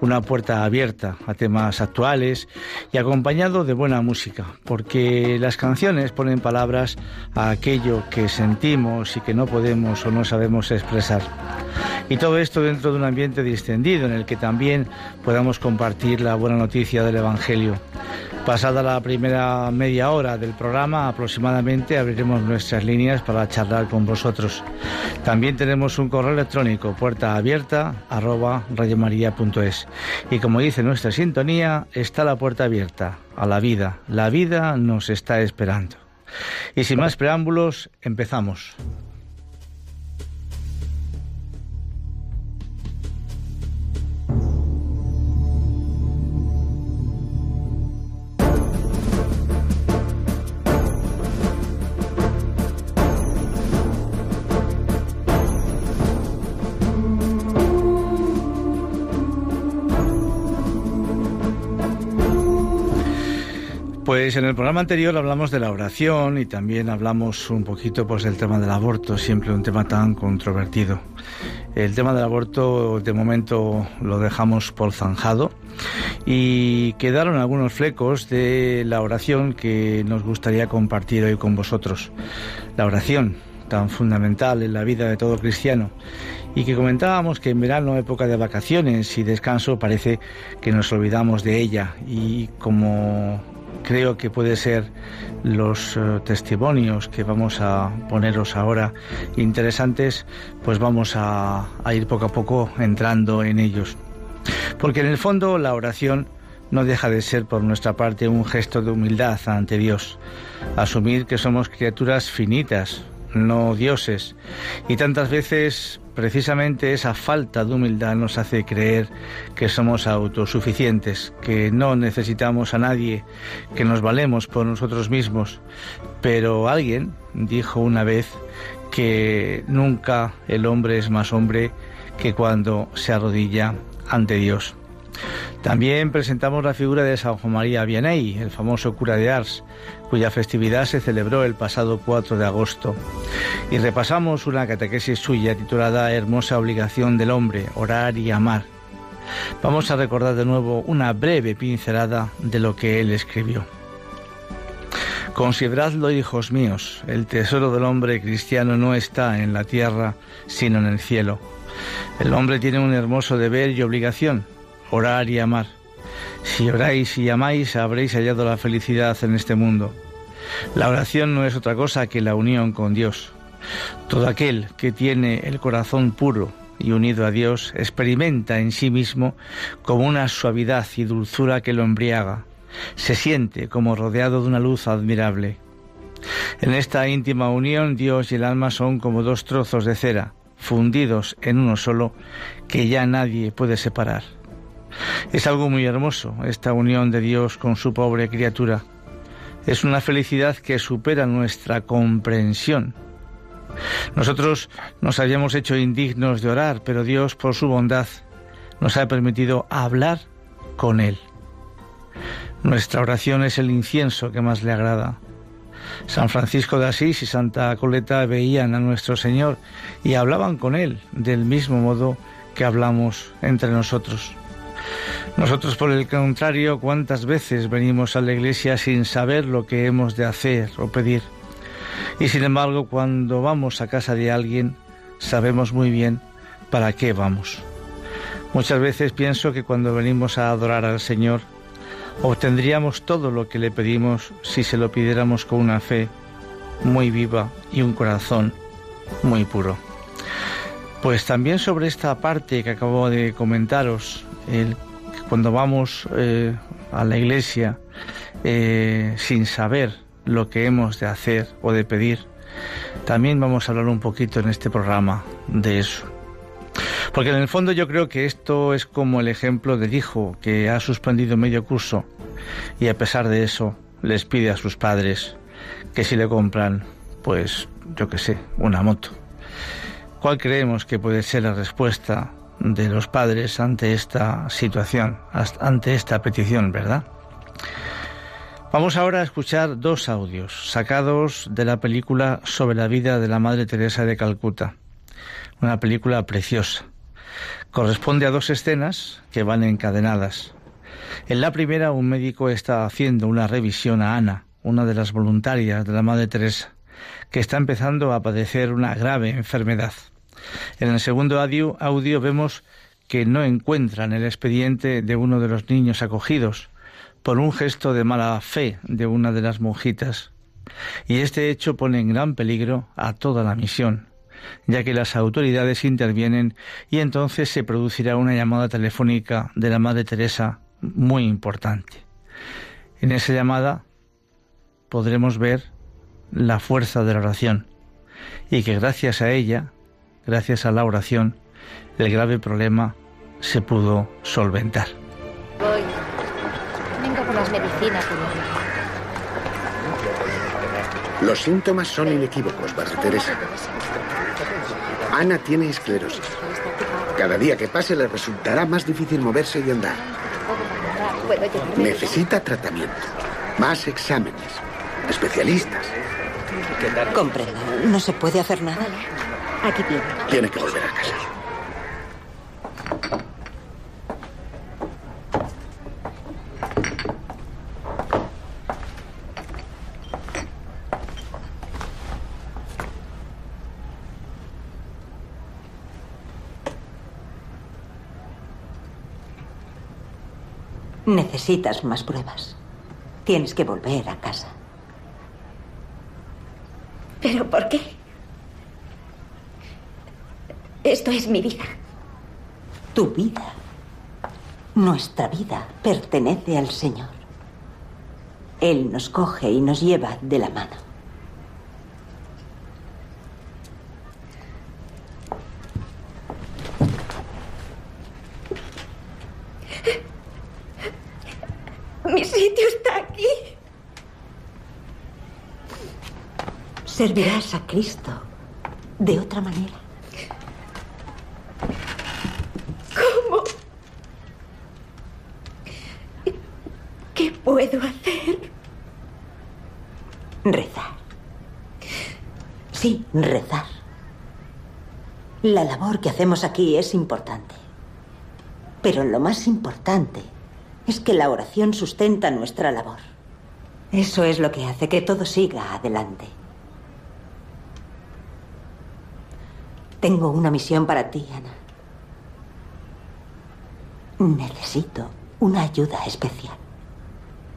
una puerta abierta a temas actuales y acompañado de buena música, porque las canciones ponen palabras a aquello que sentimos y que no podemos o no sabemos expresar. Y todo esto dentro de un ambiente distendido en el que también podamos compartir la buena noticia del Evangelio. Pasada la primera media hora del programa, aproximadamente abriremos nuestras líneas para charlar con vosotros. También tenemos un correo electrónico, puerta abierta, arroba radiomaria.es. Y como dice nuestra sintonía, está la puerta abierta a la vida. La vida nos está esperando. Y sin más preámbulos, empezamos. Pues en el programa anterior hablamos de la oración y también hablamos un poquito pues del tema del aborto, siempre un tema tan controvertido. El tema del aborto de momento lo dejamos por zanjado y quedaron algunos flecos de la oración que nos gustaría compartir hoy con vosotros. La oración, tan fundamental en la vida de todo cristiano y que comentábamos que en verano, época de vacaciones y descanso, parece que nos olvidamos de ella y como creo que puede ser los eh, testimonios que vamos a poneros ahora interesantes, pues vamos a, a ir poco a poco entrando en ellos. Porque en el fondo la oración no deja de ser por nuestra parte un gesto de humildad ante Dios, asumir que somos criaturas finitas, no dioses, y tantas veces precisamente esa falta de humildad nos hace creer que somos autosuficientes, que no necesitamos a nadie, que nos valemos por nosotros mismos. Pero alguien dijo una vez que nunca el hombre es más hombre que cuando se arrodilla ante Dios. También presentamos la figura de San Juan María Vianney, el famoso cura de Ars, cuya festividad se celebró el pasado 4 de agosto. Y repasamos una catequesis suya titulada Hermosa obligación del hombre, orar y amar. Vamos a recordar de nuevo una breve pincelada de lo que él escribió. Consideradlo, hijos míos, el tesoro del hombre cristiano no está en la tierra, sino en el cielo. El hombre tiene un hermoso deber y obligación, orar y amar. Si oráis y amáis, habréis hallado la felicidad en este mundo. La oración no es otra cosa que la unión con Dios. Todo aquel que tiene el corazón puro y unido a Dios experimenta en sí mismo como una suavidad y dulzura que lo embriaga se siente como rodeado de una luz admirable. En esta íntima unión Dios y el alma son como dos trozos de cera, fundidos en uno solo, que ya nadie puede separar. Es algo muy hermoso esta unión de Dios con su pobre criatura. Es una felicidad que supera nuestra comprensión. Nosotros nos habíamos hecho indignos de orar, pero Dios, por su bondad, nos ha permitido hablar con Él. Nuestra oración es el incienso que más le agrada. San Francisco de Asís y Santa Coleta veían a nuestro Señor y hablaban con Él del mismo modo que hablamos entre nosotros. Nosotros, por el contrario, cuántas veces venimos a la iglesia sin saber lo que hemos de hacer o pedir. Y sin embargo, cuando vamos a casa de alguien, sabemos muy bien para qué vamos. Muchas veces pienso que cuando venimos a adorar al Señor, Obtendríamos todo lo que le pedimos si se lo pidiéramos con una fe muy viva y un corazón muy puro. Pues también sobre esta parte que acabo de comentaros, cuando vamos eh, a la iglesia eh, sin saber lo que hemos de hacer o de pedir, también vamos a hablar un poquito en este programa de eso. Porque en el fondo yo creo que esto es como el ejemplo del hijo que ha suspendido medio curso y a pesar de eso les pide a sus padres que si le compran, pues yo qué sé, una moto. ¿Cuál creemos que puede ser la respuesta de los padres ante esta situación, ante esta petición, verdad? Vamos ahora a escuchar dos audios sacados de la película sobre la vida de la Madre Teresa de Calcuta. Una película preciosa Corresponde a dos escenas que van encadenadas. En la primera, un médico está haciendo una revisión a Ana, una de las voluntarias de la Madre Teresa, que está empezando a padecer una grave enfermedad. En el segundo audio, vemos que no encuentran el expediente de uno de los niños acogidos por un gesto de mala fe de una de las monjitas. Y este hecho pone en gran peligro a toda la misión ya que las autoridades intervienen y entonces se producirá una llamada telefónica de la Madre Teresa muy importante. En esa llamada podremos ver la fuerza de la oración y que gracias a ella, gracias a la oración, el grave problema se pudo solventar. Voy. Vengo por las medicinas, Los síntomas son inequívocos, Madre Teresa. Ana tiene esclerosis. Cada día que pase le resultará más difícil moverse y andar. Necesita tratamiento, más exámenes, especialistas. Comprendo. No se puede hacer nada. Aquí tiene. Tiene que volver a casa. Necesitas más pruebas. Tienes que volver a casa. ¿Pero por qué? Esto es mi vida. Tu vida. Nuestra vida pertenece al Señor. Él nos coge y nos lleva de la mano. servirás a Cristo de otra manera. ¿Cómo? ¿Qué puedo hacer? Rezar. Sí, rezar. La labor que hacemos aquí es importante. Pero lo más importante es que la oración sustenta nuestra labor. Eso es lo que hace que todo siga adelante. Tengo una misión para ti, Ana. Necesito una ayuda especial.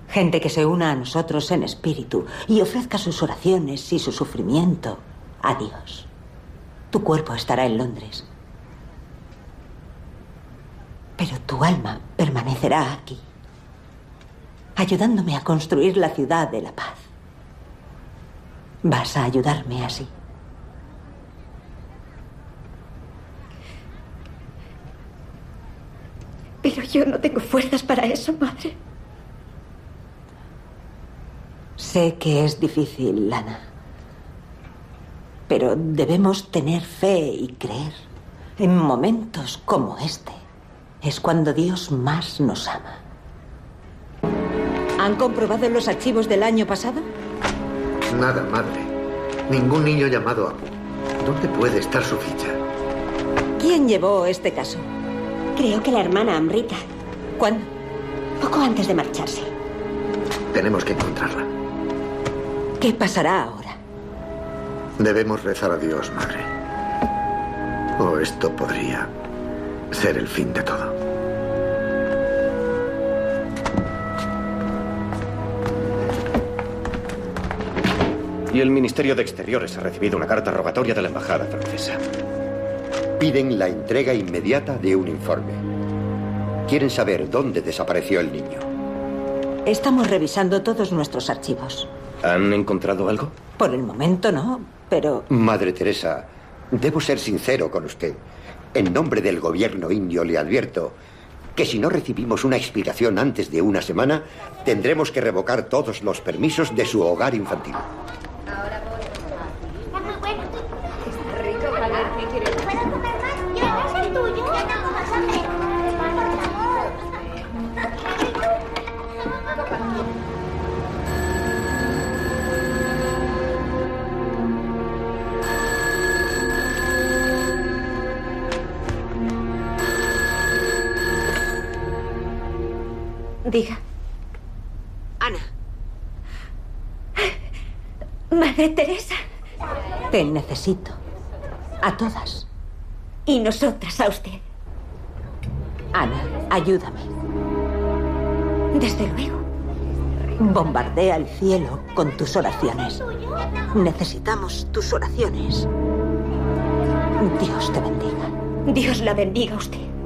Gente que se una a nosotros en espíritu y ofrezca sus oraciones y su sufrimiento a Dios. Tu cuerpo estará en Londres. Pero tu alma permanecerá aquí, ayudándome a construir la ciudad de la paz. Vas a ayudarme así. Pero yo no tengo fuerzas para eso, madre. Sé que es difícil, Lana. Pero debemos tener fe y creer. En momentos como este es cuando Dios más nos ama. ¿Han comprobado los archivos del año pasado? Nada, madre. Ningún niño llamado Apu. ¿Dónde puede estar su ficha? ¿Quién llevó este caso? Creo que la hermana Amrita. ¿Cuándo? Poco antes de marcharse. Tenemos que encontrarla. ¿Qué pasará ahora? Debemos rezar a Dios, madre. O esto podría ser el fin de todo. Y el Ministerio de Exteriores ha recibido una carta rogatoria de la Embajada francesa. Piden la entrega inmediata de un informe. Quieren saber dónde desapareció el niño. Estamos revisando todos nuestros archivos. ¿Han encontrado algo? Por el momento no, pero... Madre Teresa, debo ser sincero con usted. En nombre del gobierno indio le advierto que si no recibimos una explicación antes de una semana, tendremos que revocar todos los permisos de su hogar infantil. Diga. Ana, Madre Teresa. te necesito. A todas. Y nosotras a usted. Ana, ayúdame. Desde luego. Bombardea el cielo con tus oraciones. Necesitamos tus oraciones. Dios te bendiga. Dios la bendiga a usted.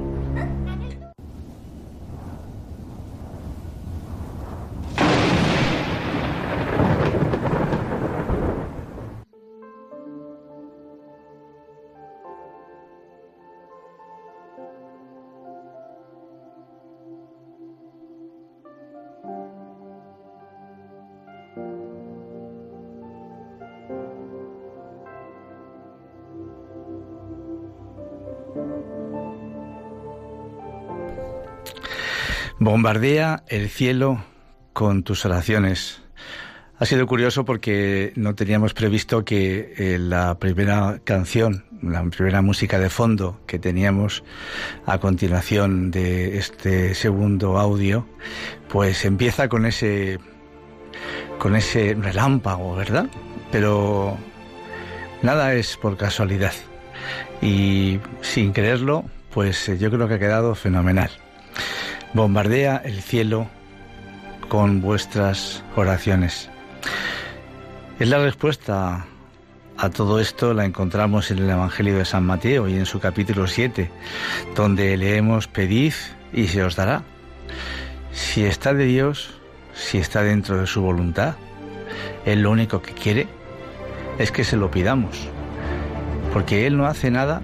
Bombardea el cielo con tus oraciones. Ha sido curioso porque no teníamos previsto que eh, la primera canción, la primera música de fondo que teníamos a continuación de este segundo audio, pues empieza con ese con ese relámpago, ¿verdad? Pero nada es por casualidad. Y sin creerlo, pues eh, yo creo que ha quedado fenomenal. Bombardea el cielo con vuestras oraciones. Es la respuesta a todo esto la encontramos en el Evangelio de San Mateo y en su capítulo 7, donde leemos pedid y se os dará. Si está de Dios, si está dentro de su voluntad, Él lo único que quiere es que se lo pidamos, porque Él no hace nada,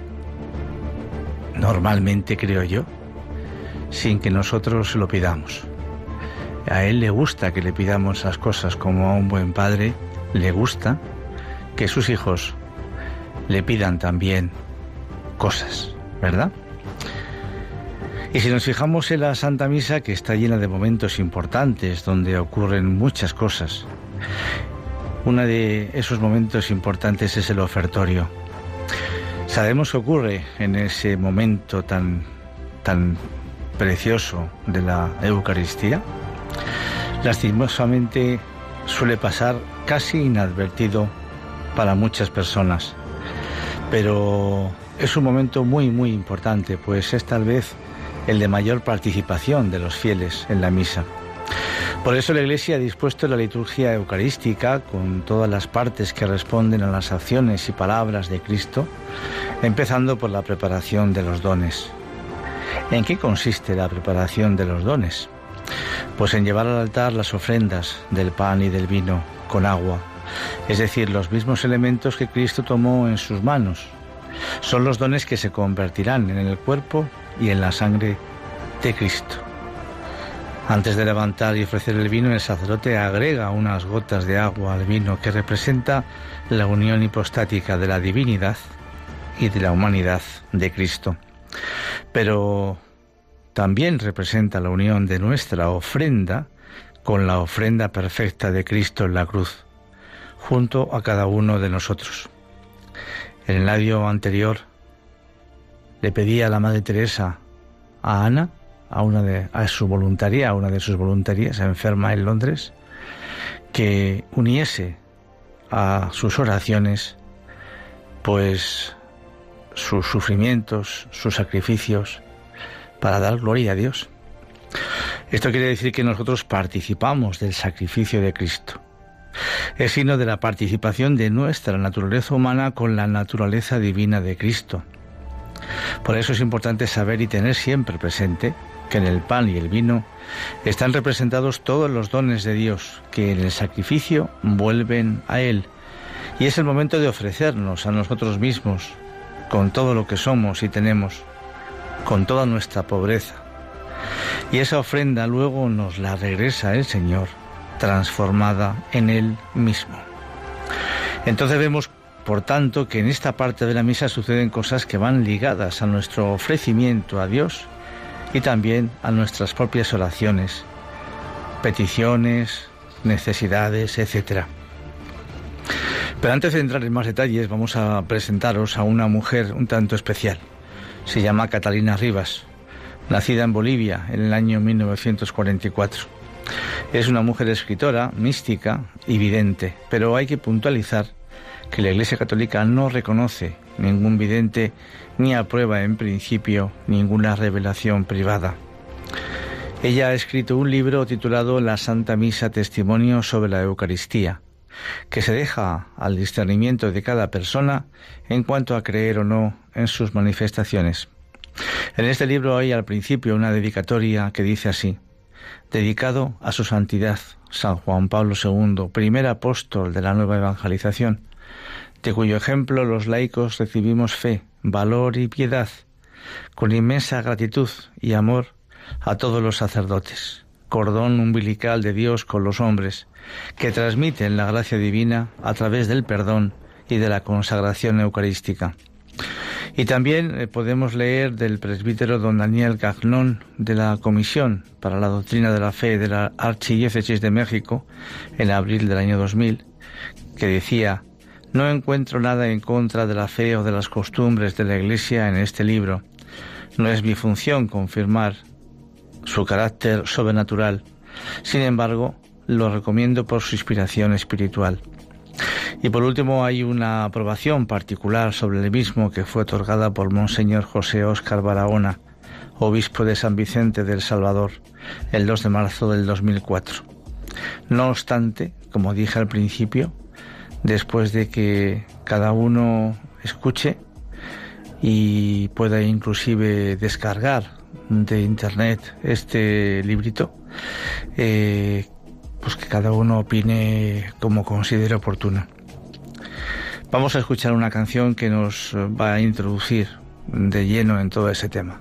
normalmente creo yo, sin que nosotros lo pidamos. A Él le gusta que le pidamos las cosas como a un buen padre, le gusta que sus hijos le pidan también cosas, ¿verdad? Y si nos fijamos en la Santa Misa, que está llena de momentos importantes, donde ocurren muchas cosas, uno de esos momentos importantes es el ofertorio. Sabemos qué ocurre en ese momento tan, tan precioso de la Eucaristía. Lastimosamente suele pasar casi inadvertido para muchas personas, pero es un momento muy muy importante, pues es tal vez el de mayor participación de los fieles en la misa. Por eso la Iglesia ha dispuesto la liturgia eucarística con todas las partes que responden a las acciones y palabras de Cristo, empezando por la preparación de los dones. ¿En qué consiste la preparación de los dones? Pues en llevar al altar las ofrendas del pan y del vino con agua, es decir, los mismos elementos que Cristo tomó en sus manos. Son los dones que se convertirán en el cuerpo y en la sangre de Cristo. Antes de levantar y ofrecer el vino, el sacerdote agrega unas gotas de agua al vino que representa la unión hipostática de la divinidad y de la humanidad de Cristo. Pero también representa la unión de nuestra ofrenda con la ofrenda perfecta de Cristo en la cruz, junto a cada uno de nosotros. En el año anterior le pedía a la Madre Teresa a Ana, a una de a su voluntaria, a una de sus voluntarias enferma en Londres, que uniese a sus oraciones pues sus sufrimientos, sus sacrificios para dar gloria a Dios. Esto quiere decir que nosotros participamos del sacrificio de Cristo. Es signo de la participación de nuestra naturaleza humana con la naturaleza divina de Cristo. Por eso es importante saber y tener siempre presente que en el pan y el vino están representados todos los dones de Dios que en el sacrificio vuelven a Él. Y es el momento de ofrecernos a nosotros mismos con todo lo que somos y tenemos, con toda nuestra pobreza. Y esa ofrenda luego nos la regresa el Señor, transformada en Él mismo. Entonces vemos por tanto, que en esta parte de la misa suceden cosas que van ligadas a nuestro ofrecimiento a Dios y también a nuestras propias oraciones, peticiones, necesidades, etc. Pero antes de entrar en más detalles, vamos a presentaros a una mujer un tanto especial. Se llama Catalina Rivas, nacida en Bolivia en el año 1944. Es una mujer escritora, mística y vidente, pero hay que puntualizar que la Iglesia Católica no reconoce ningún vidente ni aprueba en principio ninguna revelación privada. Ella ha escrito un libro titulado La Santa Misa Testimonio sobre la Eucaristía, que se deja al discernimiento de cada persona en cuanto a creer o no en sus manifestaciones. En este libro hay al principio una dedicatoria que dice así, dedicado a su santidad, San Juan Pablo II, primer apóstol de la nueva evangelización, de cuyo ejemplo los laicos recibimos fe, valor y piedad, con inmensa gratitud y amor a todos los sacerdotes, cordón umbilical de Dios con los hombres, que transmiten la gracia divina a través del perdón y de la consagración eucarística. Y también eh, podemos leer del presbítero don Daniel Gagnón de la Comisión para la Doctrina de la Fe de la Archidiócesis de México en abril del año 2000, que decía, no encuentro nada en contra de la fe o de las costumbres de la Iglesia en este libro. No es mi función confirmar su carácter sobrenatural. Sin embargo, lo recomiendo por su inspiración espiritual. Y por último hay una aprobación particular sobre el mismo que fue otorgada por Monseñor José Óscar Barahona, obispo de San Vicente del Salvador, el 2 de marzo del 2004. No obstante, como dije al principio, después de que cada uno escuche y pueda inclusive descargar de internet este librito, eh, pues que cada uno opine como considere oportuno. Vamos a escuchar una canción que nos va a introducir de lleno en todo ese tema.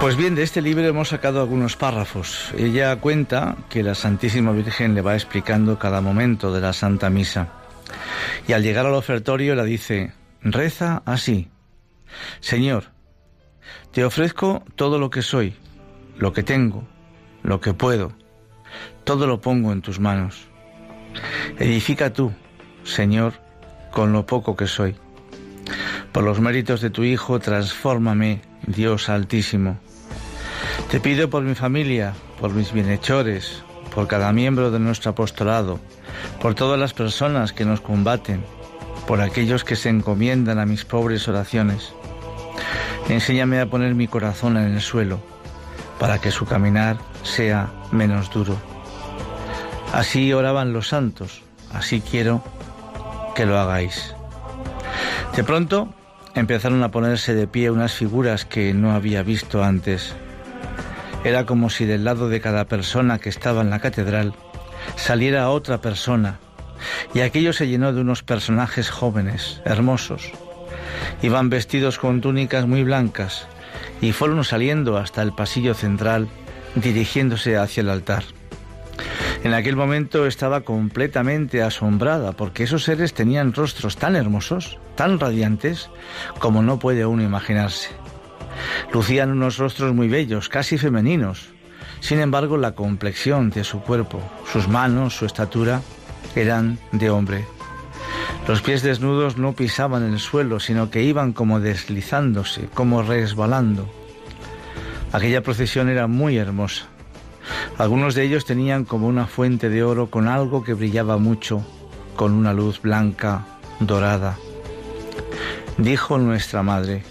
Pues bien, de este libro hemos sacado algunos párrafos. Ella cuenta que la Santísima Virgen le va explicando cada momento de la Santa Misa. Y al llegar al ofertorio la dice, reza así. Señor, te ofrezco todo lo que soy, lo que tengo, lo que puedo. Todo lo pongo en tus manos. Edifica tú, Señor, con lo poco que soy. Por los méritos de tu Hijo, transfórmame, Dios Altísimo. Te pido por mi familia, por mis bienhechores, por cada miembro de nuestro apostolado, por todas las personas que nos combaten, por aquellos que se encomiendan a mis pobres oraciones. Enséñame a poner mi corazón en el suelo, para que su caminar sea menos duro. Así oraban los santos, así quiero que lo hagáis. De pronto empezaron a ponerse de pie unas figuras que no había visto antes. Era como si del lado de cada persona que estaba en la catedral saliera otra persona, y aquello se llenó de unos personajes jóvenes, hermosos. Iban vestidos con túnicas muy blancas y fueron saliendo hasta el pasillo central, dirigiéndose hacia el altar. En aquel momento estaba completamente asombrada porque esos seres tenían rostros tan hermosos, tan radiantes, como no puede uno imaginarse. Lucían unos rostros muy bellos, casi femeninos. Sin embargo, la complexión de su cuerpo, sus manos, su estatura, eran de hombre. Los pies desnudos no pisaban el suelo, sino que iban como deslizándose, como resbalando. Aquella procesión era muy hermosa. Algunos de ellos tenían como una fuente de oro con algo que brillaba mucho, con una luz blanca, dorada. Dijo nuestra madre,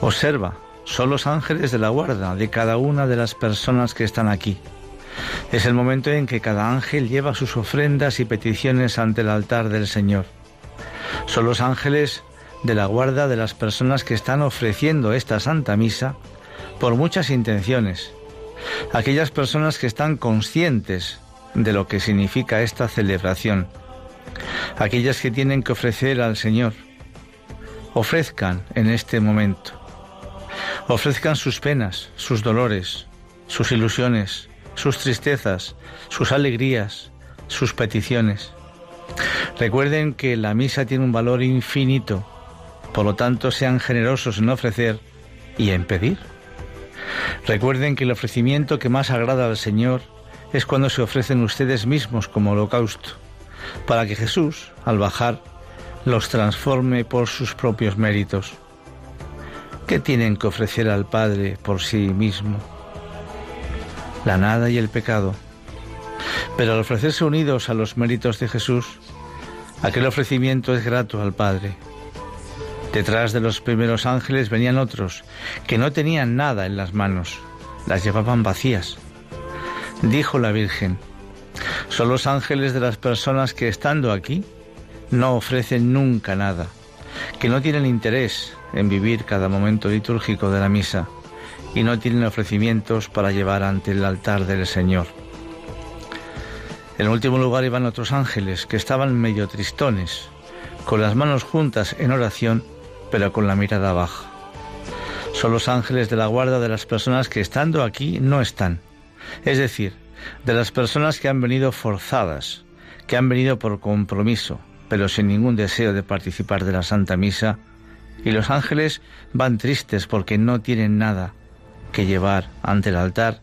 observa, son los ángeles de la guarda de cada una de las personas que están aquí. Es el momento en que cada ángel lleva sus ofrendas y peticiones ante el altar del Señor. Son los ángeles de la guarda de las personas que están ofreciendo esta Santa Misa por muchas intenciones. Aquellas personas que están conscientes de lo que significa esta celebración. Aquellas que tienen que ofrecer al Señor. Ofrezcan en este momento. Ofrezcan sus penas, sus dolores, sus ilusiones, sus tristezas, sus alegrías, sus peticiones. Recuerden que la misa tiene un valor infinito, por lo tanto sean generosos en ofrecer y en pedir. Recuerden que el ofrecimiento que más agrada al Señor es cuando se ofrecen ustedes mismos como holocausto, para que Jesús, al bajar, los transforme por sus propios méritos. ¿Qué tienen que ofrecer al Padre por sí mismo? La nada y el pecado. Pero al ofrecerse unidos a los méritos de Jesús, aquel ofrecimiento es grato al Padre. Detrás de los primeros ángeles venían otros que no tenían nada en las manos, las llevaban vacías. Dijo la Virgen, son los ángeles de las personas que estando aquí no ofrecen nunca nada, que no tienen interés en vivir cada momento litúrgico de la misa y no tienen ofrecimientos para llevar ante el altar del Señor. En último lugar iban otros ángeles que estaban medio tristones, con las manos juntas en oración, pero con la mirada baja. Son los ángeles de la guarda de las personas que estando aquí no están, es decir, de las personas que han venido forzadas, que han venido por compromiso, pero sin ningún deseo de participar de la Santa Misa, y los ángeles van tristes porque no tienen nada que llevar ante el altar,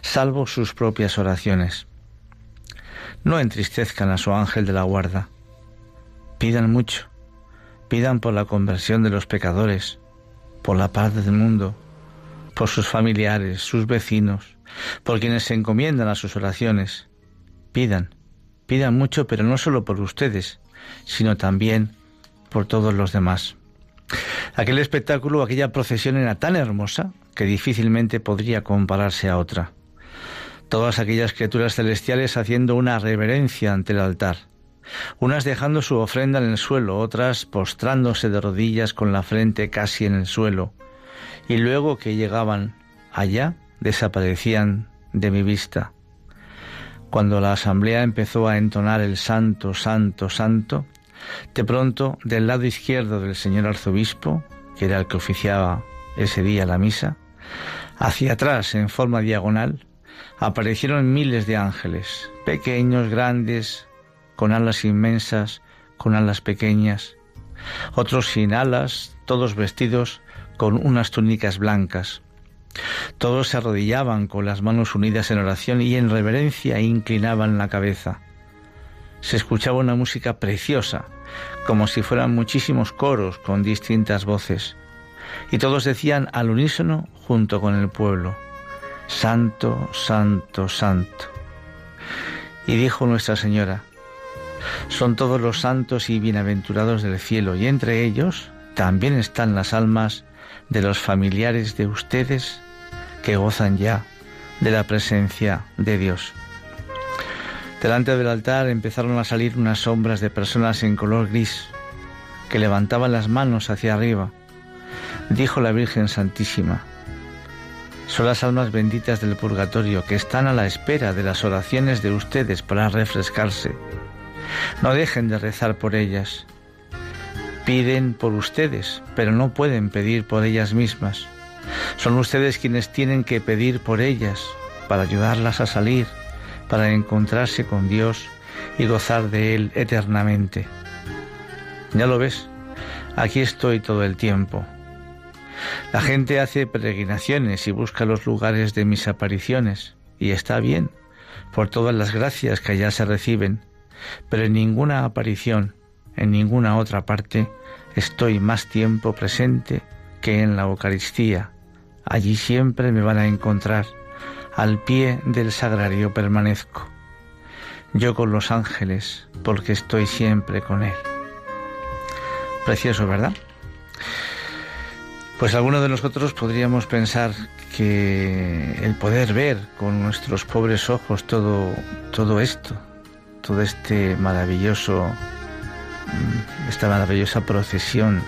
salvo sus propias oraciones. No entristezcan a su ángel de la guarda. Pidan mucho. Pidan por la conversión de los pecadores, por la paz del mundo, por sus familiares, sus vecinos, por quienes se encomiendan a sus oraciones. Pidan, pidan mucho, pero no solo por ustedes, sino también por todos los demás. Aquel espectáculo, aquella procesión era tan hermosa que difícilmente podría compararse a otra. Todas aquellas criaturas celestiales haciendo una reverencia ante el altar, unas dejando su ofrenda en el suelo, otras postrándose de rodillas con la frente casi en el suelo, y luego que llegaban allá desaparecían de mi vista. Cuando la asamblea empezó a entonar el santo, santo, santo, de pronto del lado izquierdo del señor arzobispo, que era el que oficiaba ese día la misa, hacia atrás en forma diagonal, aparecieron miles de ángeles, pequeños, grandes, con alas inmensas, con alas pequeñas, otros sin alas, todos vestidos con unas túnicas blancas. Todos se arrodillaban con las manos unidas en oración y en reverencia inclinaban la cabeza. Se escuchaba una música preciosa, como si fueran muchísimos coros con distintas voces, y todos decían al unísono junto con el pueblo, Santo, Santo, Santo. Y dijo Nuestra Señora, son todos los santos y bienaventurados del cielo, y entre ellos también están las almas de los familiares de ustedes que gozan ya de la presencia de Dios. Delante del altar empezaron a salir unas sombras de personas en color gris que levantaban las manos hacia arriba. Dijo la Virgen Santísima, son las almas benditas del purgatorio que están a la espera de las oraciones de ustedes para refrescarse. No dejen de rezar por ellas. Piden por ustedes, pero no pueden pedir por ellas mismas. Son ustedes quienes tienen que pedir por ellas para ayudarlas a salir, para encontrarse con Dios y gozar de Él eternamente. Ya lo ves, aquí estoy todo el tiempo. La gente hace peregrinaciones y busca los lugares de mis apariciones, y está bien, por todas las gracias que allá se reciben, pero en ninguna aparición, en ninguna otra parte, estoy más tiempo presente que en la Eucaristía. Allí siempre me van a encontrar, al pie del sagrario permanezco. Yo con los ángeles, porque estoy siempre con Él. Precioso, ¿verdad? Pues algunos de nosotros podríamos pensar que el poder ver con nuestros pobres ojos todo, todo esto, todo este maravilloso, mm, esta maravillosa procesión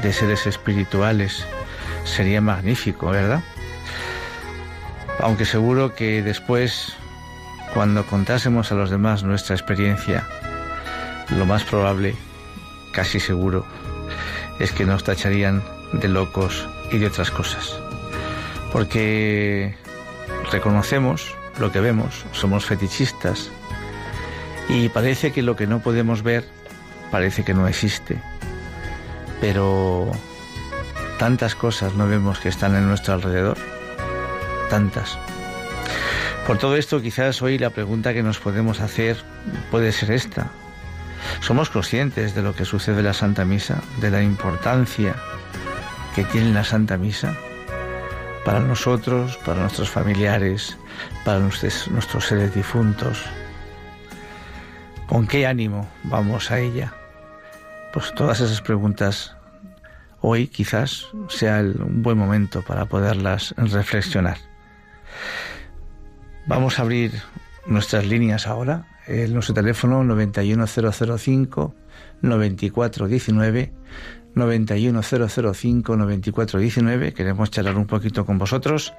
de seres espirituales sería magnífico, ¿verdad? Aunque seguro que después, cuando contásemos a los demás nuestra experiencia, lo más probable, casi seguro, es que nos tacharían de locos y de otras cosas. Porque reconocemos lo que vemos, somos fetichistas y parece que lo que no podemos ver parece que no existe. Pero tantas cosas no vemos que están en nuestro alrededor tantas. Por todo esto, quizás hoy la pregunta que nos podemos hacer puede ser esta. ¿Somos conscientes de lo que sucede en la Santa Misa, de la importancia que tiene la Santa Misa para nosotros, para nuestros familiares, para nuestros, nuestros seres difuntos? ¿Con qué ánimo vamos a ella? Pues todas esas preguntas hoy quizás sea un buen momento para poderlas reflexionar. Vamos a abrir nuestras líneas ahora. El, nuestro teléfono 91005 9419 91005 9419. Queremos charlar un poquito con vosotros.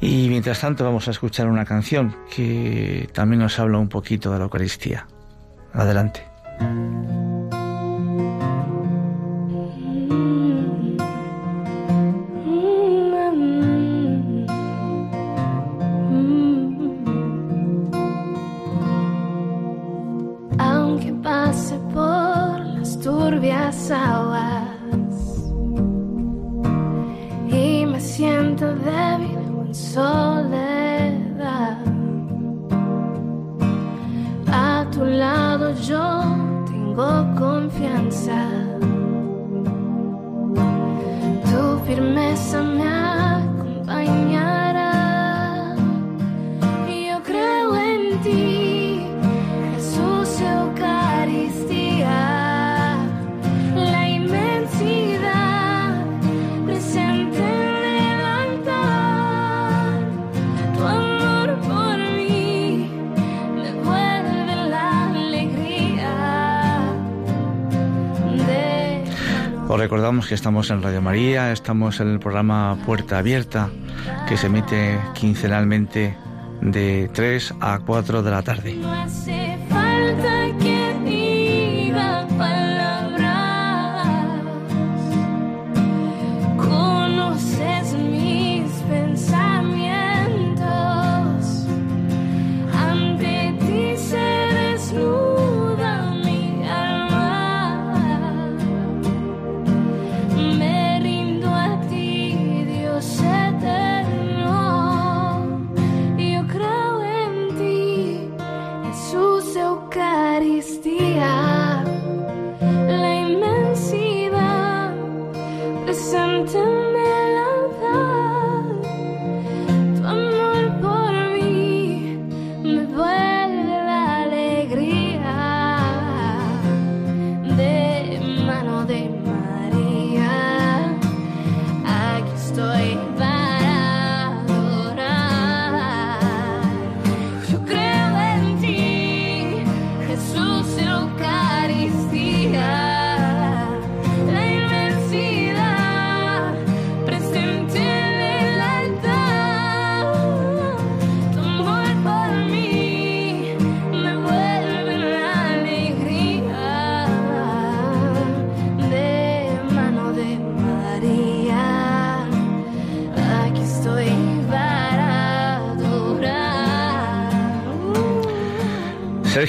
Y mientras tanto vamos a escuchar una canción que también nos habla un poquito de la Eucaristía. Adelante. Recordamos que estamos en Radio María, estamos en el programa Puerta Abierta, que se emite quincenalmente de 3 a 4 de la tarde.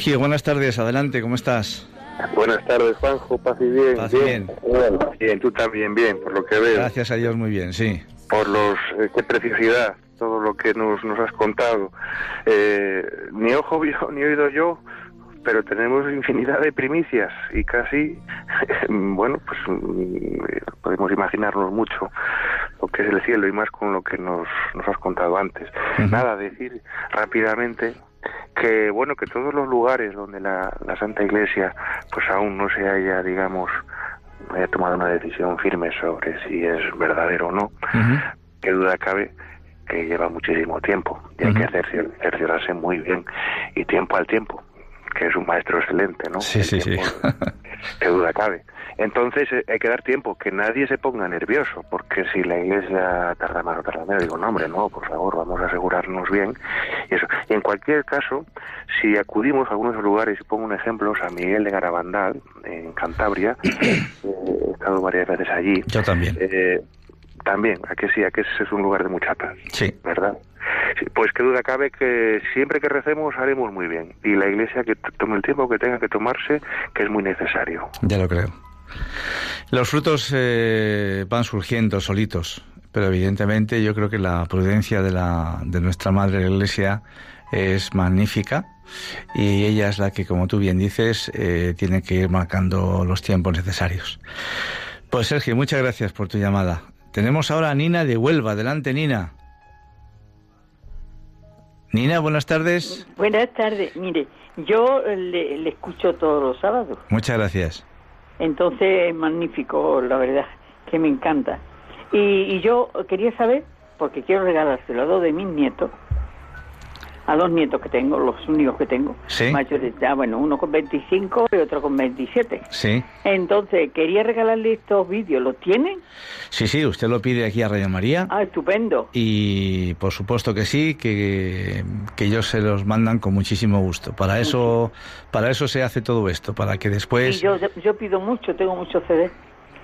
Sergio, buenas tardes, adelante, ¿cómo estás? Buenas tardes, Juanjo, paz y bien. Paz bien. Bueno, bien, tú también bien, por lo que veo. Gracias a Dios, muy bien, sí. Por los, eh, qué preciosidad, todo lo que nos, nos has contado. Eh, ni ojo vio, ni oído yo, pero tenemos infinidad de primicias y casi, bueno, pues mm, podemos imaginarnos mucho lo que es el cielo y más con lo que nos, nos has contado antes. Nada, decir rápidamente que bueno que todos los lugares donde la, la Santa Iglesia pues aún no se haya digamos haya tomado una decisión firme sobre si es verdadero o no qué duda cabe que lleva muchísimo tiempo y hay que cercior- cerciorarse muy bien y tiempo al tiempo que es un maestro excelente no Sí, El sí, sí. qué duda cabe entonces eh, hay que dar tiempo que nadie se ponga nervioso porque si la iglesia tarda más o tarda menos digo no hombre no por favor vamos a asegurarnos bien y eso y en cualquier caso si acudimos a algunos lugares y pongo un ejemplo San Miguel de Garabandal en Cantabria eh, he estado varias veces allí Yo también. eh, también, a que sí, a que ese es un lugar de mucha paz, Sí. ¿verdad? Pues qué duda cabe que siempre que recemos haremos muy bien y la iglesia que tome el tiempo que tenga que tomarse, que es muy necesario. Ya lo creo. Los frutos eh, van surgiendo solitos, pero evidentemente yo creo que la prudencia de, la, de nuestra Madre la Iglesia es magnífica y ella es la que, como tú bien dices, eh, tiene que ir marcando los tiempos necesarios. Pues Sergio, muchas gracias por tu llamada. Tenemos ahora a Nina de Huelva. Adelante, Nina. Nina, buenas tardes. Buenas tardes. Mire, yo le, le escucho todos los sábados. Muchas gracias. Entonces, es magnífico, la verdad, que me encanta. Y, y yo quería saber, porque quiero regalárselo a dos de mis nietos, a dos nietos que tengo, los únicos que tengo, Sí. mayores ya, bueno, uno con 25 y otro con 27. Sí. Entonces, quería regalarle estos vídeos, ¿los tienen? Sí, sí, usted lo pide aquí a Radio María. Ah, estupendo. Y por supuesto que sí, que, que ellos se los mandan con muchísimo gusto. Para eso, para eso se hace todo esto, para que después, Y yo, yo pido mucho, tengo muchos CD.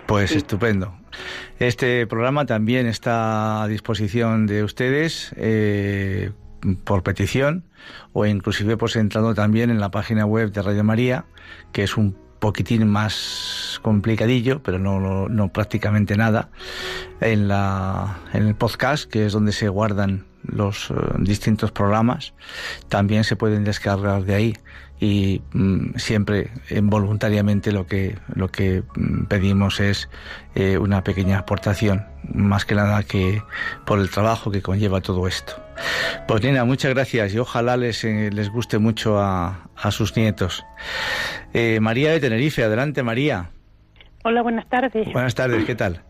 pues estupendo. Este programa también está a disposición de ustedes eh, por petición o inclusive pues entrando también en la página web de Radio María, que es un poquitín más complicadillo, pero no, no, no prácticamente nada, en, la, en el podcast, que es donde se guardan los eh, distintos programas, también se pueden descargar de ahí. Y mm, siempre eh, voluntariamente lo que lo que mm, pedimos es eh, una pequeña aportación más que nada que por el trabajo que conlleva todo esto pues Nina muchas gracias y ojalá les eh, les guste mucho a, a sus nietos Eh, María de Tenerife adelante María Hola, buenas tardes. buenas tardes qué tal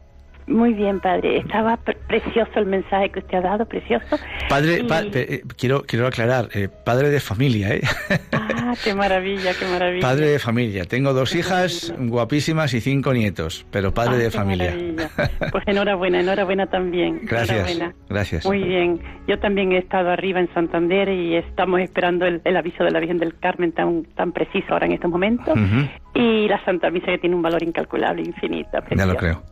Muy bien, padre. Estaba pre- precioso el mensaje que usted ha dado, precioso. padre Y- pa- pe- eh, quiero quiero aclarar eh, padre de familia eh Ah, qué maravilla, qué maravilla. padre de familia tengo dos hijas guapísimas y cinco nietos pero padre Ah, de qué familia maravilla. Pues enhorabuena, enhorabuena también. Gracias, Enhorabuena. gracias. Muy bien. Yo también he estado arriba en Santander y estamos esperando el, el aviso de la Virgen del Carmen tan, tan preciso ahora en estos momentos. Y la Santa Misa que tiene un valor incalculable, infinito. ya precioso. lo creo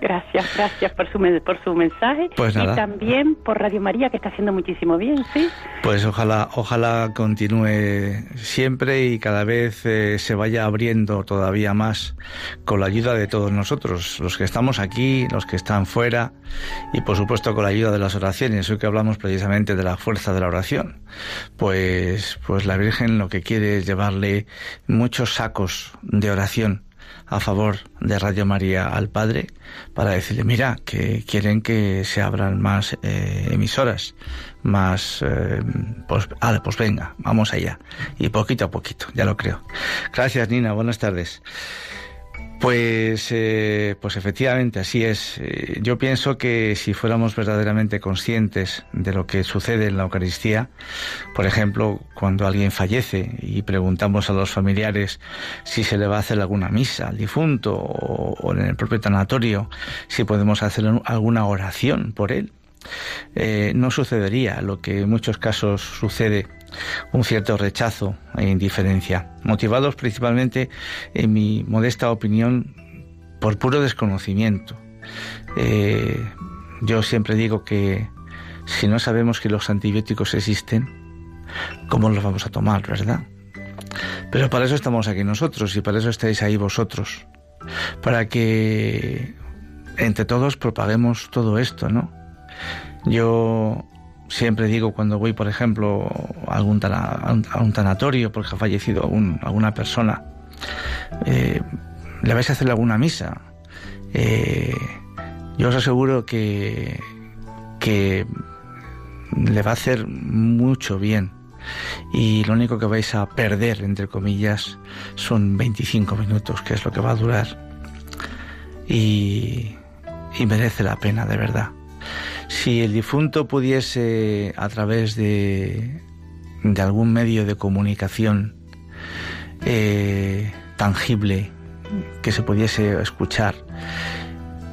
Gracias, gracias por su, por su mensaje. Pues nada. Y también por Radio María, que está haciendo muchísimo bien, ¿sí? Pues ojalá, ojalá continúe siempre y cada vez eh, se vaya abriendo todavía más con la ayuda de todos nosotros, los que estamos aquí, los que están fuera y por supuesto con la ayuda de las oraciones. Hoy que hablamos precisamente de la fuerza de la oración, pues, pues la Virgen lo que quiere es llevarle muchos sacos de oración a favor de Radio María al Padre para decirle, mira, que quieren que se abran más eh, emisoras, más, eh, pues, ah, pues venga, vamos allá. Y poquito a poquito, ya lo creo. Gracias, Nina, buenas tardes. Pues, eh, pues efectivamente, así es. Eh, Yo pienso que si fuéramos verdaderamente conscientes de lo que sucede en la Eucaristía, por ejemplo, cuando alguien fallece y preguntamos a los familiares si se le va a hacer alguna misa al difunto o, o en el propio tanatorio, si podemos hacer alguna oración por él, eh, no sucedería lo que en muchos casos sucede, un cierto rechazo e indiferencia, motivados principalmente, en mi modesta opinión, por puro desconocimiento. Eh, yo siempre digo que si no sabemos que los antibióticos existen, ¿cómo los vamos a tomar, verdad? Pero para eso estamos aquí nosotros y para eso estáis ahí vosotros, para que entre todos propaguemos todo esto, ¿no? Yo siempre digo cuando voy, por ejemplo, a, algún tana- a un, tanatorio porque ha fallecido algún- alguna persona, eh, ¿le vais a hacer alguna misa? Eh, yo os aseguro que, que le va a hacer mucho bien. Y lo único que vais a perder, entre comillas, son 25 minutos, que es lo que va a durar. Y merece la pena, de verdad. Si el difunto pudiese, a través de, de algún medio de comunicación eh, tangible, que se pudiese escuchar,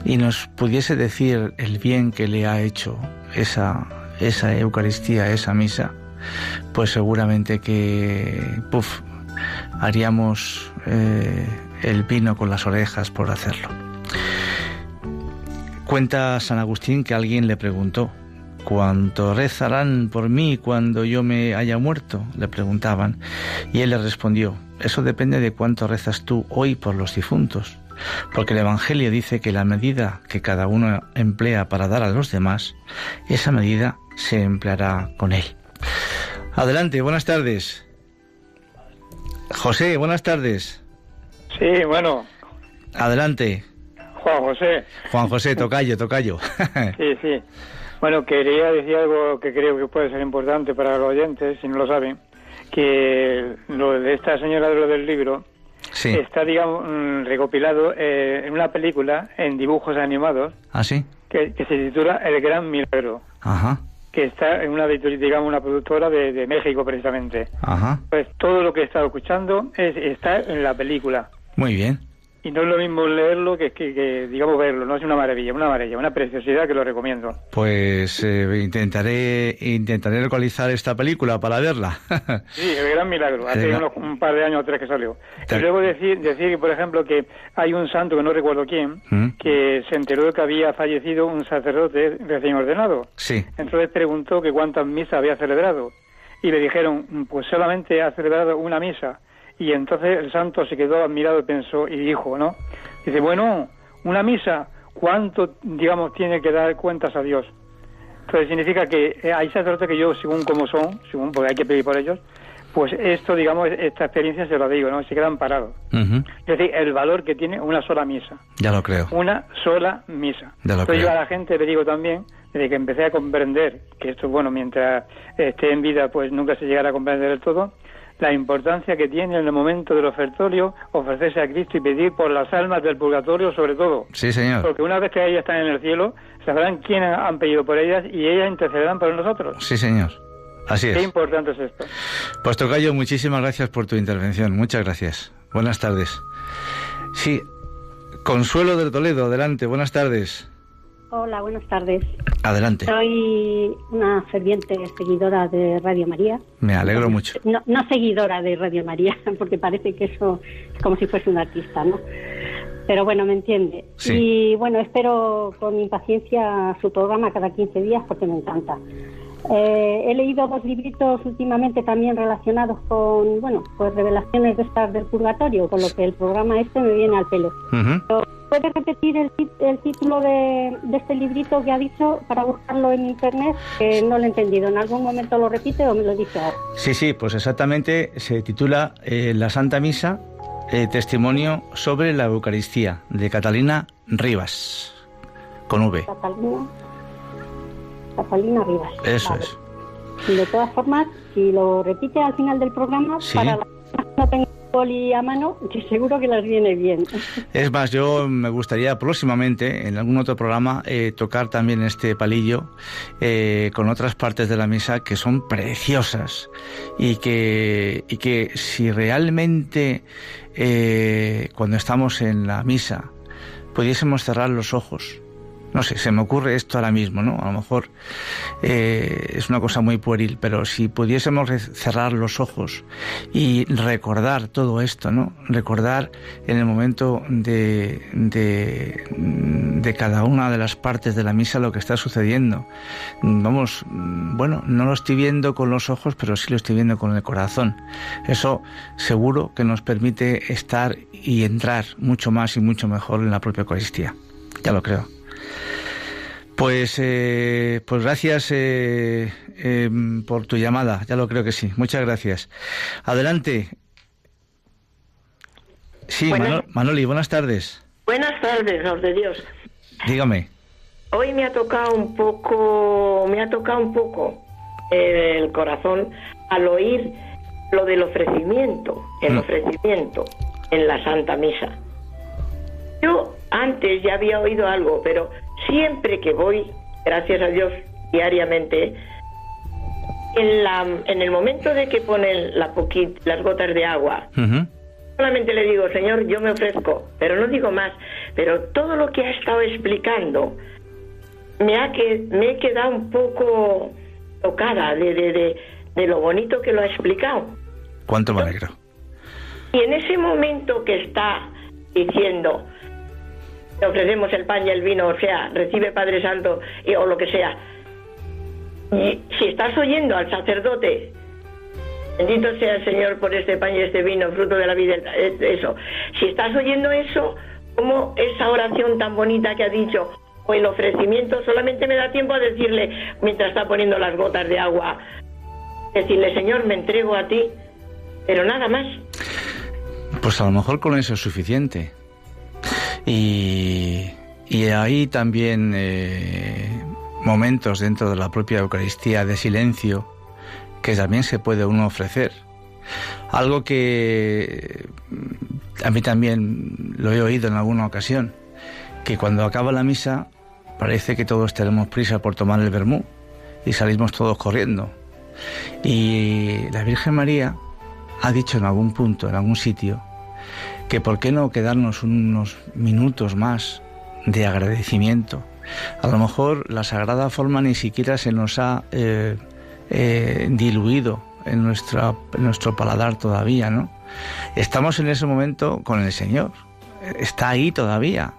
y nos pudiese decir el bien que le ha hecho esa, esa Eucaristía, esa misa, pues seguramente que puf, haríamos eh, el vino con las orejas por hacerlo. Cuenta San Agustín que alguien le preguntó, ¿cuánto rezarán por mí cuando yo me haya muerto? Le preguntaban. Y él le respondió, eso depende de cuánto rezas tú hoy por los difuntos. porque el Evangelio dice que la medida que cada uno emplea para dar a los demás, esa medida se empleará con él. Adelante, buenas tardes. José, buenas tardes. Sí, bueno. Adelante. Juan José. Juan José, tocayo, tocayo. sí, sí. Bueno, quería decir algo que creo que puede ser importante para los oyentes, si no lo saben, que lo de esta señora de lo del libro está, digamos, mm, recopilado eh, en una película en dibujos animados. ¿Ah, sí? Que, se titula El Gran Milagro. Ajá. Que está en una, digamos, una productora de, de México, precisamente. Ajá. Pues todo lo que he estado escuchando es, está en la película. Muy bien. Y no es lo mismo leerlo que, que, que, digamos, verlo. No es una maravilla, una maravilla, una preciosidad que lo recomiendo. Pues eh, intentaré intentaré localizar esta película para verla. sí, el gran milagro. Hace unos, un par de años o tres que salió. Y luego decir, decir, por ejemplo, que hay un santo, que no recuerdo quién, ¿Mm? que se enteró de que había fallecido un sacerdote recién ordenado. Sí. Entonces preguntó que cuántas misas había celebrado. Y le dijeron, pues solamente ha celebrado una misa. Y entonces el santo se quedó admirado y pensó y dijo, ¿no? Dice, bueno, una misa, ¿cuánto, digamos, tiene que dar cuentas a Dios? Entonces significa que eh, hay sacerdotes que yo, según como son, según porque hay que pedir por ellos, pues esto, digamos, esta experiencia se lo digo, ¿no? Se quedan parados. Es decir, el valor que tiene una sola misa. Ya lo creo. Una sola misa. Ya lo Entonces creo. yo a la gente le digo también, desde que empecé a comprender, que esto, bueno, mientras esté en vida, pues nunca se llegará a comprender del todo, la importancia que tiene en el momento del ofertorio ofrecerse a Cristo y pedir por las almas del purgatorio sobre todo. Sí, señor. Porque una vez que ellas están en el cielo, sabrán quiénes han pedido por ellas y ellas intercederán por nosotros. Sí, señor. Así Qué es. importante es esto. Pues Tocayo, muchísimas gracias por tu intervención. Muchas gracias. Buenas tardes. Sí, Consuelo de Toledo, adelante. Buenas tardes. Hola, buenas tardes. Adelante. Soy una ferviente seguidora de Radio María. Me alegro mucho. No, no seguidora de Radio María, porque parece que eso es como si fuese un artista, ¿no? Pero bueno, me entiende. Sí. Y bueno, espero con impaciencia su programa cada 15 días porque me encanta. Eh, he leído dos libritos últimamente también relacionados con, bueno, pues revelaciones de estas del purgatorio, con lo que el programa este me viene al pelo. Pero, ¿Puede repetir el, el título de, de este librito que ha dicho para buscarlo en internet? Que no lo he entendido. ¿En algún momento lo repite o me lo dice ahora? Sí, sí, pues exactamente se titula eh, La Santa Misa, eh, testimonio sobre la Eucaristía, de Catalina Rivas, con V. Catalina, Catalina Rivas. Eso Vale. es. De todas formas, si lo repite al final del programa, Sí. para que no tengan poli a mano, que seguro que las viene bien. Es más, yo me gustaría próximamente, en algún otro programa, eh, tocar también este palillo eh, con otras partes de la misa que son preciosas y que, y que si realmente eh, cuando estamos en la misa pudiésemos cerrar los ojos, no sé, se me ocurre esto ahora mismo, ¿no? A lo mejor eh, es una cosa muy pueril, pero si pudiésemos cerrar los ojos y recordar todo esto, ¿no? Recordar en el momento de, de, de cada una de las partes de la misa lo que está sucediendo. Vamos, bueno, no lo estoy viendo con los ojos, pero sí lo estoy viendo con el corazón. Eso seguro que nos permite estar y entrar mucho más y mucho mejor en la propia Eucaristía. Ya lo creo. Pues, eh, pues gracias eh, eh, por tu llamada, ya lo creo que sí. Muchas gracias. Adelante. Sí, Buenas- Manoli, buenas tardes. Buenas tardes, los de Dios. Dígame. Hoy me ha tocado un poco, me ha tocado un poco eh, el corazón al oír lo del ofrecimiento, el Mm. ofrecimiento en la Santa Misa. Yo antes ya había oído algo, pero siempre que voy, gracias a Dios, diariamente, en, la, en el momento de que ponen la las gotas de agua. Solamente le digo, Señor, yo me ofrezco, pero no digo más. Pero todo lo que ha estado explicando me ha que me he quedado un poco tocada de, de, de, de lo bonito que lo ha explicado. Cuánto me alegro. Y en ese momento que está diciendo, te ofrecemos el pan y el vino, o sea, recibe Padre Santo o lo que sea. Y si estás oyendo al sacerdote, bendito sea el Señor por este pan y este vino, fruto de la vida, eso. Si estás oyendo eso, cómo esa oración tan bonita que ha dicho o el ofrecimiento solamente me da tiempo a decirle mientras está poniendo las gotas de agua, decirle Señor me entrego a ti, pero nada más. Pues a lo mejor con eso es suficiente. Y, y hay también eh, momentos dentro de la propia Eucaristía de silencio que también se puede uno ofrecer. Algo que a mí también lo he oído en alguna ocasión, que cuando acaba la misa parece que todos tenemos prisa por tomar el vermú y salimos todos corriendo. Y la Virgen María ha dicho en algún punto, en algún sitio, que por qué no quedarnos unos minutos más de agradecimiento. A lo mejor la sagrada forma ni siquiera se nos ha eh, eh, diluido en, nuestra, nuestro paladar todavía, ¿no? Estamos en ese momento con el Señor, está ahí todavía.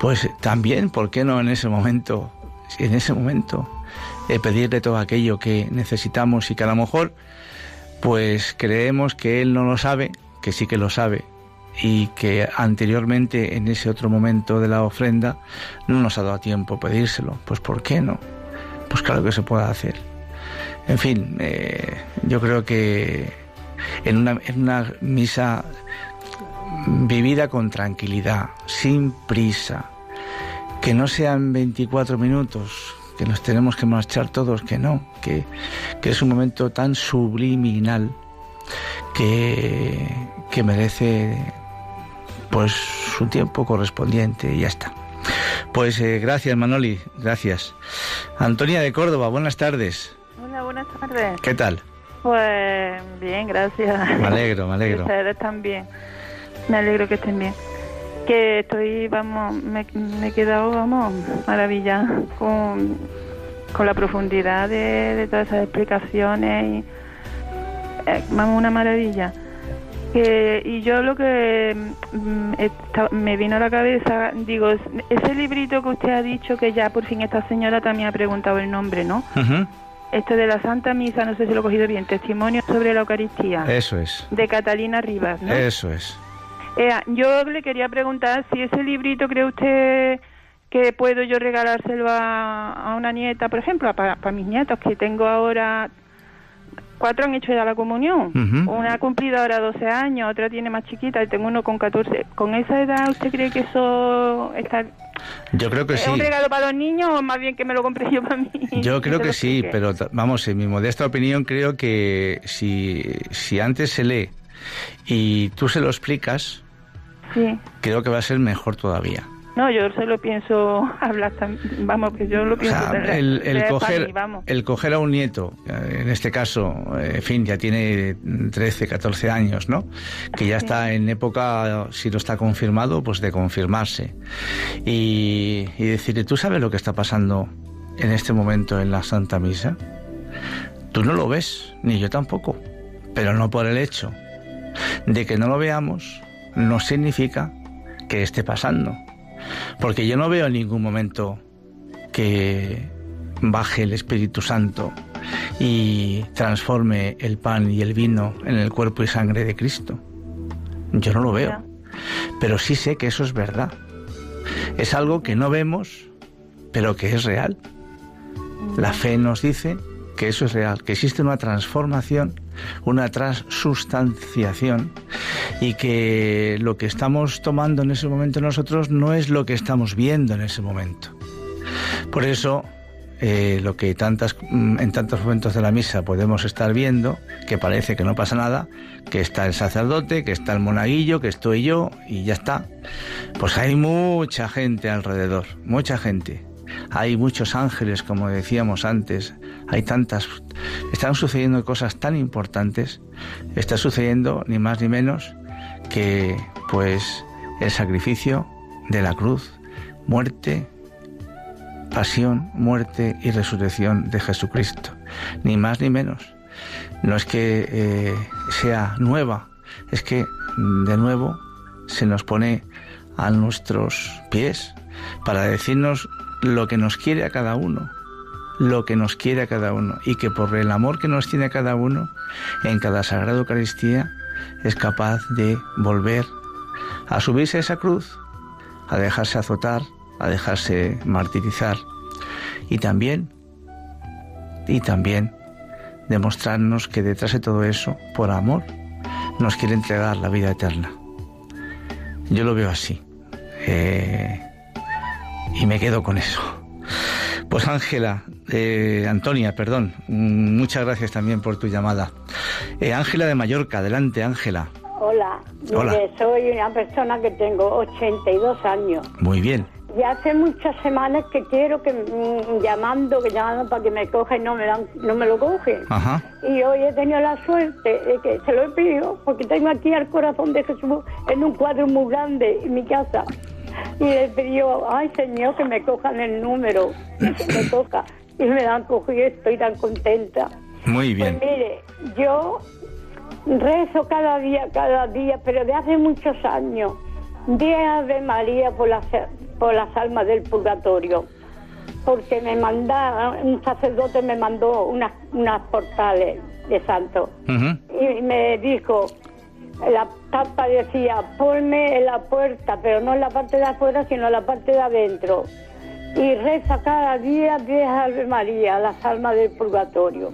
Pues también, ¿por qué no en ese momento, en ese momento, eh, pedirle todo aquello que necesitamos y que a lo mejor, pues creemos que Él no lo sabe, que sí que lo sabe, y que anteriormente en ese otro momento de la ofrenda no nos ha dado tiempo pedírselo. Pues ¿por qué no? Pues claro que se puede hacer. En fin, eh, yo creo que en una, misa vivida con tranquilidad, sin prisa, que no sean 24 minutos, que nos tenemos que marchar todos, que no, que, que es un momento tan subliminal que, que merece pues su tiempo correspondiente y ya está. Pues eh, gracias Manoli, gracias. Antonia de Córdoba, buenas tardes. Hola, buenas tardes. ¿Qué tal? Pues bien, gracias. Me alegro, me alegro. Ustedes también. Me alegro que estén bien. Que estoy, vamos, me, me he quedado, vamos, maravillada con, con la profundidad de, de todas esas explicaciones y, eh, vamos, una maravilla. Que, y yo lo que mm, esta- me vino a la cabeza, digo, ese librito que usted ha dicho que ya por fin esta señora también ha preguntado el nombre, ¿no? Ujú, Este de la Santa Misa, no sé si lo he cogido bien, Testimonio sobre la Eucaristía, Eso es, de Catalina Rivas, ¿no? eso es. Eh, yo le quería preguntar si ese librito cree usted que puedo yo regalárselo a, a una nieta, por ejemplo, para, para mis nietos, que tengo ahora... Cuatro han hecho ya la comunión. Una ha cumplido ahora 12 años, otra tiene más chiquita y tengo uno con 14. ¿Con esa edad usted cree que eso está, Yo creo que es sí. un regalo para los niños o más bien que me lo compré yo para mí? Yo creo que sí, pero vamos, en mi modesta opinión creo que si, si antes se lee y tú se lo explicas, Sí. creo que va a ser mejor todavía. No, yo se lo pienso hablar. Vamos, que yo lo O pienso sea, de- el, coger, mí, vamos. el coger a un nieto, eh, en este caso, eh, en fin, ya tiene 13, 14 años, ¿no? Que ya está en época, si no está confirmado, pues de confirmarse. Y, y decirle, ¿tú sabes lo que está pasando en este momento en la Santa Misa? Tú no lo ves, ni yo tampoco. Pero no por el hecho de que no lo veamos, no significa que esté pasando. Porque yo no veo en ningún momento que baje el Espíritu Santo y transforme el pan y el vino en el cuerpo y sangre de Cristo. Yo no lo veo. Pero sí sé que eso es verdad. Es algo que no vemos, pero que es real. La fe nos dice que eso es real, que existe una transformación, una transustanciación y que lo que estamos tomando en ese momento nosotros no es lo que estamos viendo en ese momento. Por eso, eh, lo que tantas, mm, en tantos momentos de la misa podemos estar viendo, que parece que no pasa nada, que está el sacerdote, que está el monaguillo, que estoy yo y ya está. Pues hay mucha gente alrededor, mucha gente. Hay muchos ángeles, como decíamos antes. Hay tantas. Están sucediendo cosas tan importantes. Está sucediendo ni más ni menos que, pues, el sacrificio de la cruz, muerte, pasión, muerte y resurrección de Jesucristo. Ni más ni menos. No es que eh, sea nueva, es que de nuevo se nos pone a nuestros pies para decirnos lo que nos quiere a cada uno, lo que nos quiere a cada uno, y que por el amor que nos tiene a cada uno, en cada Sagrada Eucaristía, es capaz de volver a subirse a esa cruz a dejarse azotar, a dejarse martirizar y también, y también demostrarnos que detrás de todo eso, por amor, nos quiere entregar la vida eterna. Yo lo veo así. Eh, y me quedo con eso. Pues Ángela, eh, Antonia, perdón, mm, muchas gracias también por tu llamada. Eh, Ángela de Mallorca, adelante Ángela. Hola, Hola. mire, soy una persona que tengo 82 años. Muy bien. Y hace muchas semanas que quiero que mm, llamando, que llamando para que me cogen, no me dan, no me lo cogen. Ajá. Y hoy he tenido la suerte de que se lo he pedido, porque tengo aquí al corazón de Jesús en un cuadro muy grande en mi casa. Y le pedido, ay Señor, que me cojan el número, que me toca. Y me dan cogido, estoy tan contenta. Muy Pues bien. mire, yo rezo cada día, cada día, pero de hace muchos años. Día de María por las, por las almas del purgatorio. Porque me manda, un sacerdote me mandó unas, unas portales de santo. Y me dijo, la tapa decía, ponme en la puerta, pero no en la parte de afuera, sino en la parte de adentro. Y reza cada día 10 Ave María, las almas del purgatorio.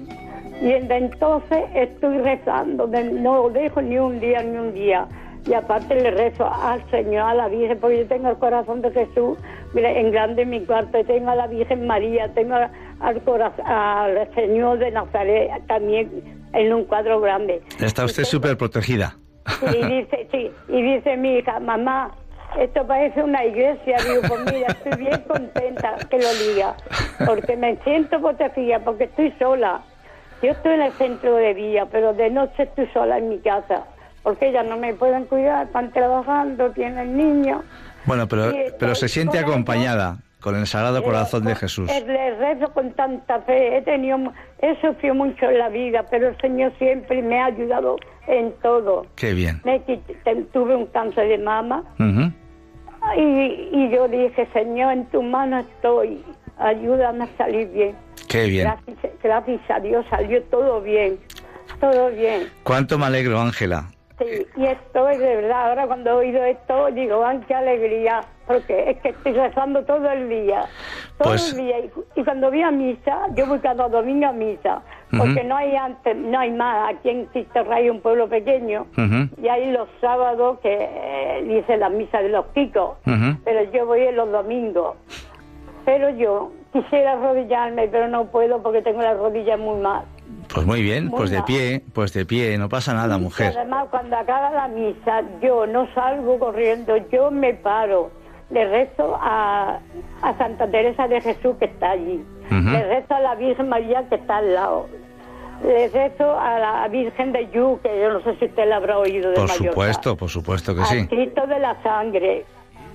Y desde entonces estoy rezando, no dejo ni un día, ni un día. Y aparte le rezo al Señor, a la Virgen, porque yo tengo el corazón de Jesús, mira, en grande en mi cuarto, tengo a la Virgen María, tengo al, corazón, al Señor de Nazaret también en un cuadro grande. Está usted súper protegida. Y dice, sí, y dice mi hija, mamá, esto parece una iglesia. Digo, pues mira, estoy bien contenta que lo diga, porque me siento protegida, porque estoy sola. Yo estoy en el centro de día, pero de noche estoy sola en mi casa, porque ellas no me pueden cuidar, están trabajando, tienen niños. Bueno, pero, pero se siente acompañada con el Sagrado Corazón de Jesús. Le rezo con tanta fe. He tenido, he sufrido mucho en la vida, pero el Señor siempre me ha ayudado en todo. Qué bien. Me tuve un cáncer de mama Ujú. y, y yo dije, Señor, en tu mano estoy. Ayúdame a salir bien. Qué bien. Gracias, gracias a Dios salió todo bien. Todo bien. Cuánto me alegro, Ángela. Sí, y esto es de verdad. Ahora cuando he oído esto, digo, ¡ay, qué alegría! Porque es que estoy rezando todo el día. Todo Pues- el día. Y, y cuando voy a misa, yo voy cada domingo a misa. Porque no hay antes, no hay más. Aquí en Cristo Rey, un pueblo pequeño. Y hay los sábados que eh, dice la misa de los. Ujú. Pero yo voy en los domingos. Pero yo quisiera arrodillarme, pero no puedo porque tengo las rodillas muy mal. Pues muy bien, pues de pie, pues de pie, no pasa nada, mujer. además, cuando acaba la misa, yo no salgo corriendo, yo me paro. Le rezo a, a Santa Teresa de Jesús que está allí. Le rezo a la Virgen María que está al lado. Le rezo a la Virgen de Yu, que yo no sé si usted la habrá oído de Por supuesto, por supuesto que Al sí. Cristo de la sangre.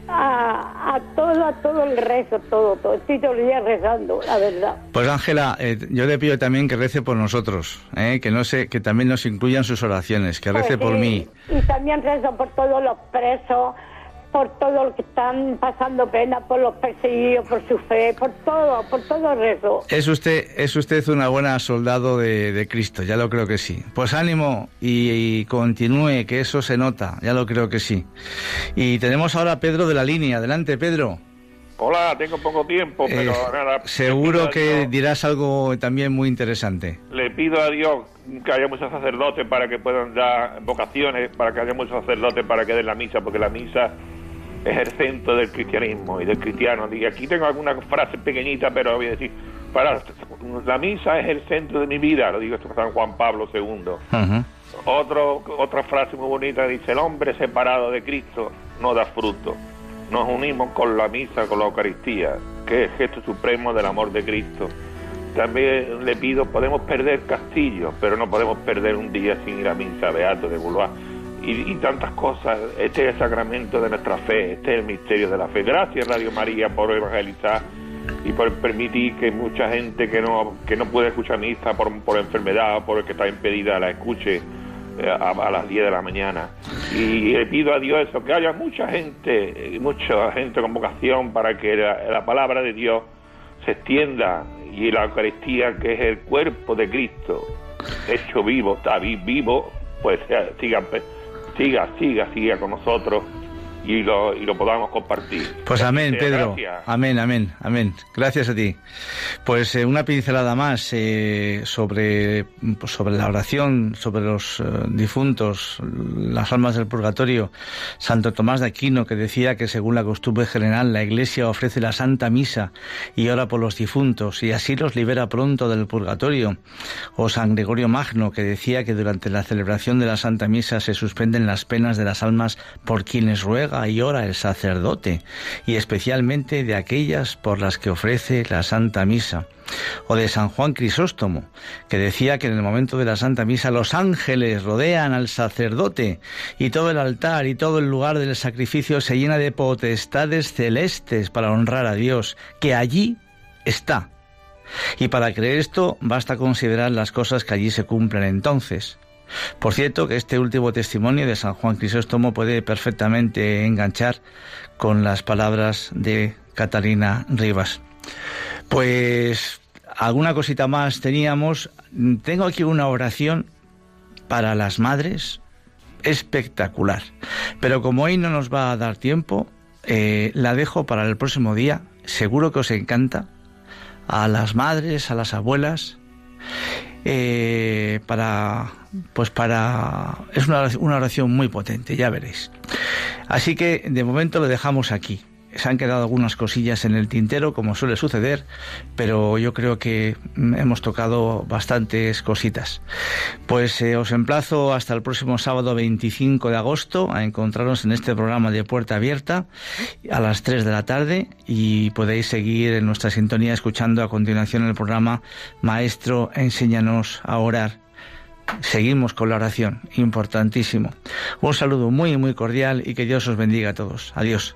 A, a todo, a todo el rezo, todo, todo. Estoy todo el día rezando, la verdad. Pues Ángela, eh, yo le pido también que rece por nosotros, eh, que no se, que también nos incluyan sus oraciones, que rece Pues por mí. Y también rezo por todos los presos, por todos los que están pasando pena, por los perseguidos, por su fe, por todo, por todo rezo. Es usted, es usted una buena soldado de, de Cristo, ya lo creo que sí. Pues ánimo y, y continúe, que eso se nota, ya lo creo que sí. Y tenemos ahora a Pedro de la línea. Adelante, Pedro. Hola, tengo poco tiempo, pero Eh, nada, Seguro que Dios- dirás algo también muy interesante. le pido a Dios que haya muchos sacerdotes para que puedan dar vocaciones, para que haya muchos sacerdotes para que den la misa, porque la misa es el centro del cristianismo y del cristiano. Y aquí tengo alguna frase pequeñita, pero voy a decir, para, la misa es el centro de mi vida, lo digo esto San Juan Pablo II. Otro, otra frase muy bonita dice, el hombre separado de Cristo no da fruto. Nos unimos con la misa, con la Eucaristía, que es el gesto supremo del amor de Cristo. También le pido, podemos perder castillos, pero no podemos perder un día sin ir a misa, Beato de Boulois. Y, y tantas cosas, este es el sacramento de nuestra fe, este es el misterio de la fe. Gracias Radio María por evangelizar y por permitir que mucha gente que no que no puede escuchar misa por, por enfermedad por que está impedida la escuche eh, a, las 10 de la mañana. Y le pido a Dios eso, que haya mucha gente, eh, mucha gente con vocación para que la, la palabra de Dios se extienda y la Eucaristía, que es el cuerpo de Cristo, hecho vivo, está vi- vivo, pues sea, siga, siga, siga, siga con nosotros y lo, y lo podamos compartir. Pues amén, Pedro. gracias. Amén, amén, amén. Gracias a ti. Pues eh, una pincelada más eh, sobre, sobre la oración, sobre los eh, difuntos, las almas del purgatorio. Santo Tomás de Aquino, que decía que según la costumbre general, la Iglesia ofrece la Santa Misa y ora por los difuntos y así los libera pronto del purgatorio. O San Gregorio Magno, que decía que durante la celebración de la Santa Misa se suspenden las penas de las almas por quienes y ora el sacerdote, y especialmente de aquellas por las que ofrece la Santa Misa. O de San Juan Crisóstomo, que decía que en el momento de la Santa Misa los ángeles rodean al sacerdote y todo el altar y todo el lugar del sacrificio se llena de potestades celestes para honrar a Dios, que allí está. Y para creer esto basta considerar las cosas que allí se cumplen entonces. Por cierto, que este último testimonio de San Juan Crisóstomo puede perfectamente enganchar con las palabras de Catalina Rivas. Pues alguna cosita más teníamos. Tengo aquí una oración para las madres espectacular. Pero como hoy no nos va a dar tiempo, eh, la dejo para el próximo día. Seguro que os encanta. A las madres, a las abuelas. Eh, para pues para es una una oración muy potente ya veréis. Así que de momento lo dejamos aquí se han quedado algunas cosillas en el tintero como suele suceder pero yo creo que mm, hemos tocado bastantes cositas pues eh, os emplazo hasta el próximo sábado 25 de agosto a encontrarnos en este programa de puerta abierta a las 3 de la tarde y podéis seguir en nuestra sintonía escuchando a continuación el programa Maestro enséñanos a orar Seguimos con la oración, importantísimo. Un saludo muy, muy cordial y que Dios os bendiga a todos. Adiós.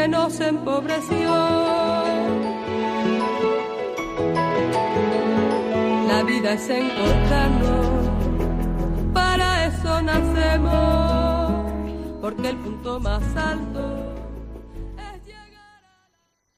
que nos empobreció. La vida es encontrarnos, para eso nacemos, porque el punto más alto